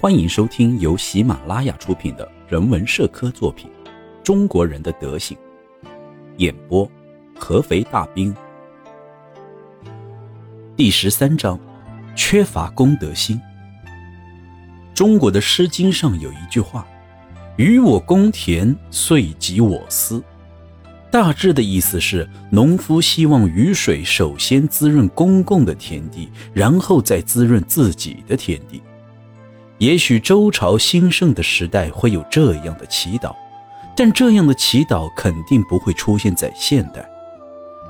欢迎收听由喜马拉雅出品的人文社科作品《中国人的德行》，演播：合肥大兵。第十三章：缺乏公德心。中国的《诗经》上有一句话：“予我公田，遂及我私。”大致的意思是，农夫希望雨水首先滋润公共的田地，然后再滋润自己的田地。也许周朝兴盛的时代会有这样的祈祷，但这样的祈祷肯定不会出现在现代。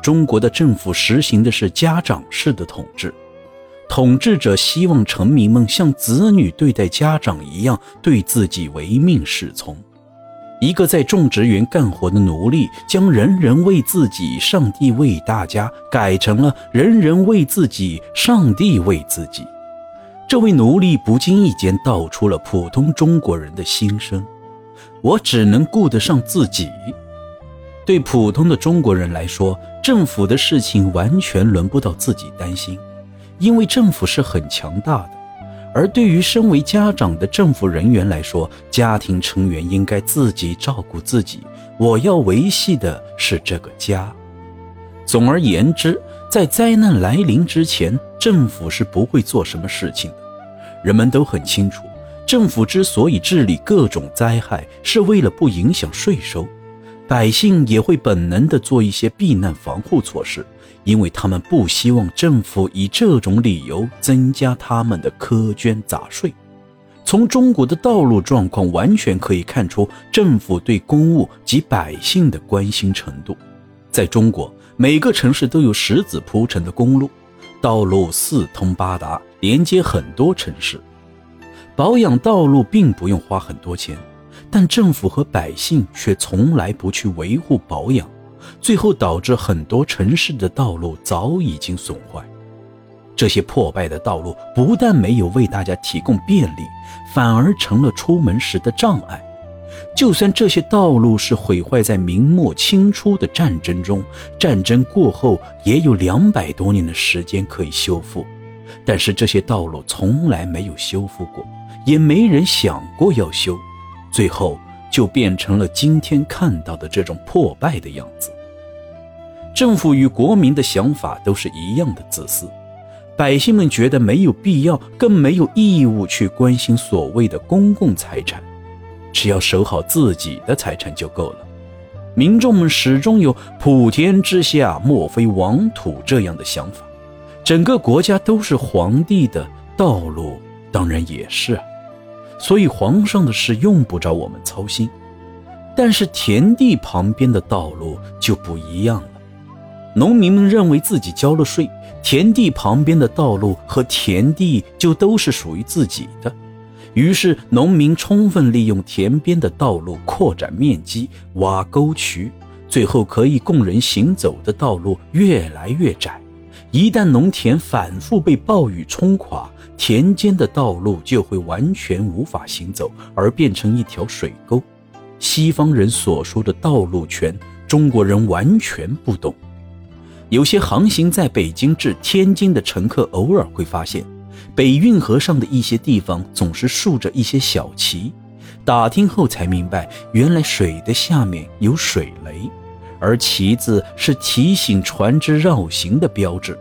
中国的政府实行的是家长式的统治，统治者希望臣民们像子女对待家长一样对自己唯命是从。一个在种植园干活的奴隶，将“人人为自己，上帝为大家”改成了“人人为自己，上帝为自己”。这位奴隶不经意间道出了普通中国人的心声：“我只能顾得上自己。”对普通的中国人来说，政府的事情完全轮不到自己担心，因为政府是很强大的。而对于身为家长的政府人员来说，家庭成员应该自己照顾自己。我要维系的是这个家。总而言之，在灾难来临之前，政府是不会做什么事情的。人们都很清楚，政府之所以治理各种灾害，是为了不影响税收。百姓也会本能地做一些避难防护措施，因为他们不希望政府以这种理由增加他们的苛捐杂税。从中国的道路状况完全可以看出政府对公务及百姓的关心程度。在中国。每个城市都有石子铺成的公路，道路四通八达，连接很多城市。保养道路并不用花很多钱，但政府和百姓却从来不去维护保养，最后导致很多城市的道路早已经损坏。这些破败的道路不但没有为大家提供便利，反而成了出门时的障碍。就算这些道路是毁坏在明末清初的战争中，战争过后也有两百多年的时间可以修复，但是这些道路从来没有修复过，也没人想过要修，最后就变成了今天看到的这种破败的样子。政府与国民的想法都是一样的自私，百姓们觉得没有必要，更没有义务去关心所谓的公共财产。只要守好自己的财产就够了。民众们始终有“普天之下莫非王土”这样的想法。整个国家都是皇帝的，道路当然也是。所以皇上的事用不着我们操心。但是田地旁边的道路就不一样了。农民们认为自己交了税，田地旁边的道路和田地就都是属于自己的。于是，农民充分利用田边的道路，扩展面积，挖沟渠，最后可以供人行走的道路越来越窄。一旦农田反复被暴雨冲垮，田间的道路就会完全无法行走，而变成一条水沟。西方人所说的道路权，中国人完全不懂。有些航行在北京至天津的乘客，偶尔会发现。北运河上的一些地方总是竖着一些小旗，打听后才明白，原来水的下面有水雷，而旗子是提醒船只绕行的标志。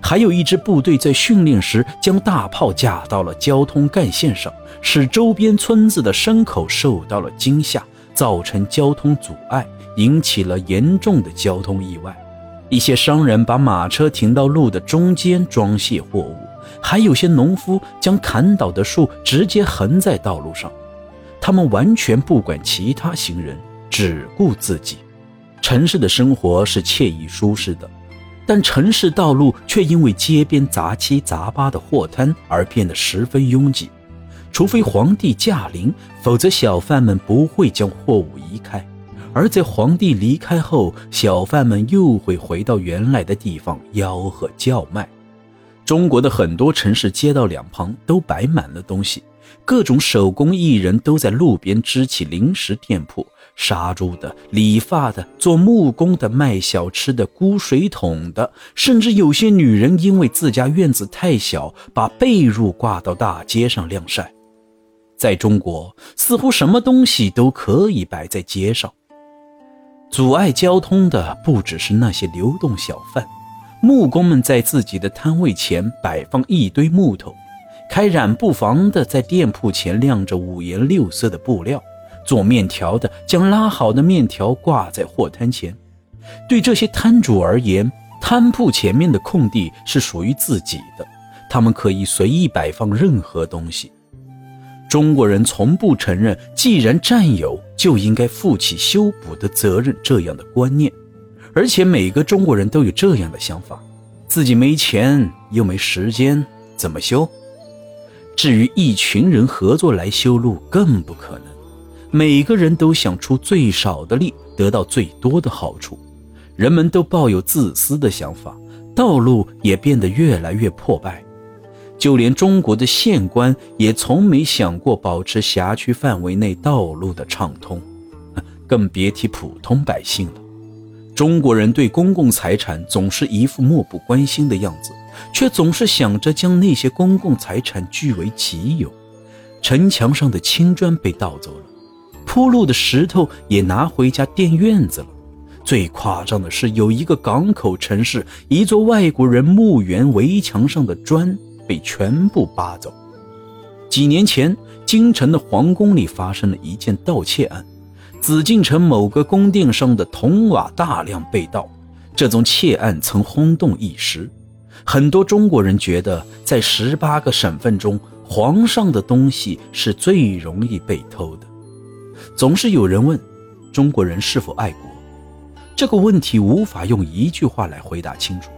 还有一支部队在训练时将大炮架到了交通干线上，使周边村子的牲口受到了惊吓，造成交通阻碍，引起了严重的交通意外。一些商人把马车停到路的中间装卸货物。还有些农夫将砍倒的树直接横在道路上，他们完全不管其他行人，只顾自己。城市的生活是惬意舒适的，但城市道路却因为街边杂七杂八的货摊而变得十分拥挤。除非皇帝驾临，否则小贩们不会将货物移开。而在皇帝离开后，小贩们又会回到原来的地方吆喝叫卖。中国的很多城市街道两旁都摆满了东西，各种手工艺人都在路边支起零食店铺，杀猪的、理发的、做木工的、卖小吃的、箍水桶的，甚至有些女人因为自家院子太小，把被褥挂到大街上晾晒。在中国，似乎什么东西都可以摆在街上。阻碍交通的不只是那些流动小贩，木工们在自己的摊位前摆放一堆木头，开染布房的在店铺前晾着五颜六色的布料，做面条的将拉好的面条挂在货摊前。对这些摊主而言，摊铺前面的空地是属于自己的，他们可以随意摆放任何东西。中国人从不承认，既然占有就应该负起修补的责任这样的观念，而且每个中国人都有这样的想法：自己没钱又没时间，怎么修？至于一群人合作来修路，更不可能。每个人都想出最少的力，得到最多的好处。人们都抱有自私的想法，道路也变得越来越破败。就连中国的县官也从没想过保持辖区范围内道路的畅通，更别提普通百姓了。中国人对公共财产总是一副漠不关心的样子，却总是想着将那些公共财产据为己有。城墙上的青砖被盗走了，铺路的石头也拿回家垫院子了。最夸张的是，有一个港口城市，一座外国人墓园围墙上的砖。被全部扒走。几年前，京城的皇宫里发生了一件盗窃案，紫禁城某个宫殿上的铜瓦大量被盗。这宗窃案曾轰动一时，很多中国人觉得，在十八个省份中，皇上的东西是最容易被偷的。总是有人问，中国人是否爱国？这个问题无法用一句话来回答清楚。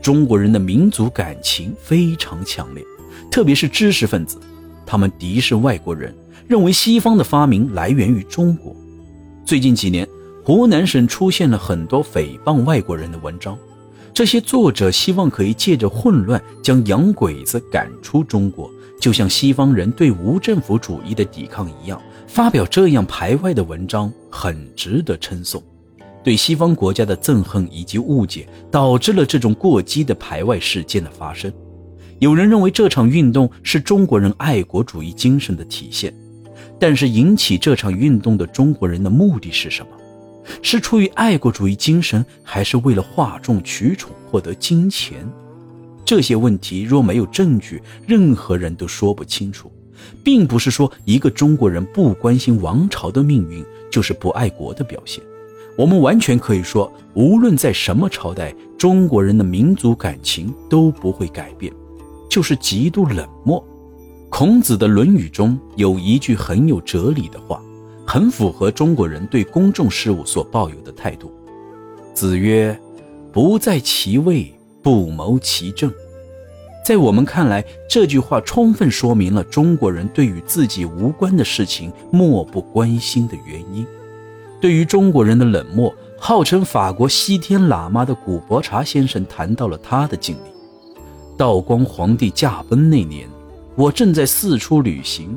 中国人的民族感情非常强烈，特别是知识分子，他们敌视外国人，认为西方的发明来源于中国。最近几年，湖南省出现了很多诽谤外国人的文章，这些作者希望可以借着混乱将洋鬼子赶出中国，就像西方人对无政府主义的抵抗一样。发表这样排外的文章，很值得称颂。对西方国家的憎恨以及误解，导致了这种过激的排外事件的发生。有人认为这场运动是中国人爱国主义精神的体现，但是引起这场运动的中国人的目的是什么？是出于爱国主义精神，还是为了哗众取宠获得金钱？这些问题若没有证据，任何人都说不清楚。并不是说一个中国人不关心王朝的命运就是不爱国的表现。我们完全可以说，无论在什么朝代，中国人的民族感情都不会改变，就是极度冷漠。孔子的《论语》中有一句很有哲理的话，很符合中国人对公众事务所抱有的态度。子曰：“不在其位，不谋其政。”在我们看来，这句话充分说明了中国人对与自己无关的事情漠不关心的原因。对于中国人的冷漠，号称法国西天喇嘛的古伯查先生谈到了他的经历。道光皇帝驾崩那年，我正在四处旅行，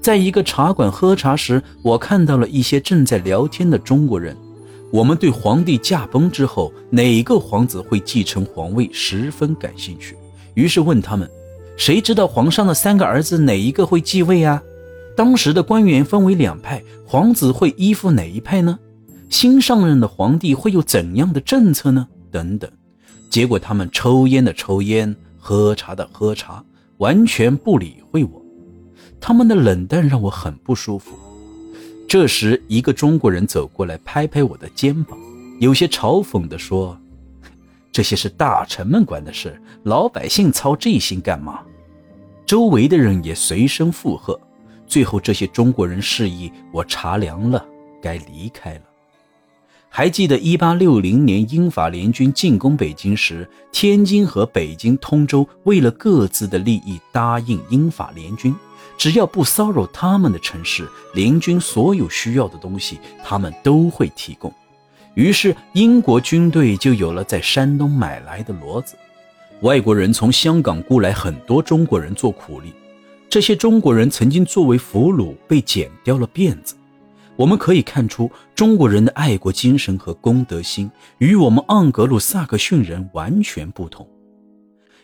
在一个茶馆喝茶时，我看到了一些正在聊天的中国人。我们对皇帝驾崩之后哪个皇子会继承皇位十分感兴趣，于是问他们：“谁知道皇上的三个儿子哪一个会继位啊？”当时的官员分为两派，皇子会依附哪一派呢？新上任的皇帝会有怎样的政策呢？等等。结果他们抽烟的抽烟，喝茶的喝茶，完全不理会我。他们的冷淡让我很不舒服。这时，一个中国人走过来，拍拍我的肩膀，有些嘲讽地说：“这些是大臣们管的事，老百姓操这心干嘛？”周围的人也随声附和。最后，这些中国人示意我茶凉了，该离开了。还记得1860年英法联军进攻北京时，天津和北京、通州为了各自的利益，答应英法联军，只要不骚扰他们的城市，联军所有需要的东西，他们都会提供。于是，英国军队就有了在山东买来的骡子。外国人从香港雇来很多中国人做苦力。这些中国人曾经作为俘虏被剪掉了辫子，我们可以看出中国人的爱国精神和公德心与我们盎格鲁撒克逊人完全不同。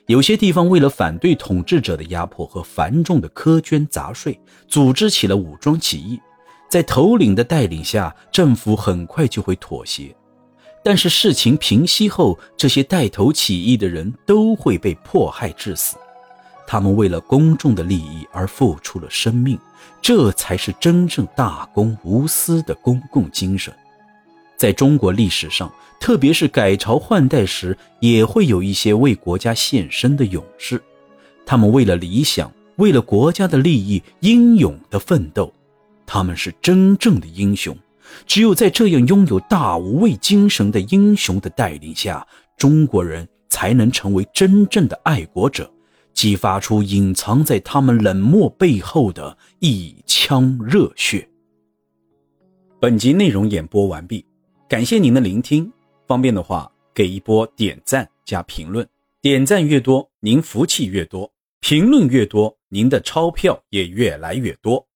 有些地方为了反对统治者的压迫和繁重的苛捐杂税，组织起了武装起义。在头领的带领下，政府很快就会妥协。但是事情平息后，这些带头起义的人都会被迫害致死。他们为了公众的利益而付出了生命，这才是真正大公无私的公共精神。在中国历史上，特别是改朝换代时，也会有一些为国家献身的勇士，他们为了理想，为了国家的利益，英勇的奋斗，他们是真正的英雄。只有在这样拥有大无畏精神的英雄的带领下，中国人才能成为真正的爱国者，激发出隐藏在他们冷漠背后的一腔热血。本集内容演播完毕，感谢您的聆听。方便的话，给一波点赞加评论，点赞越多，您福气越多；评论越多，您的钞票也越来越多。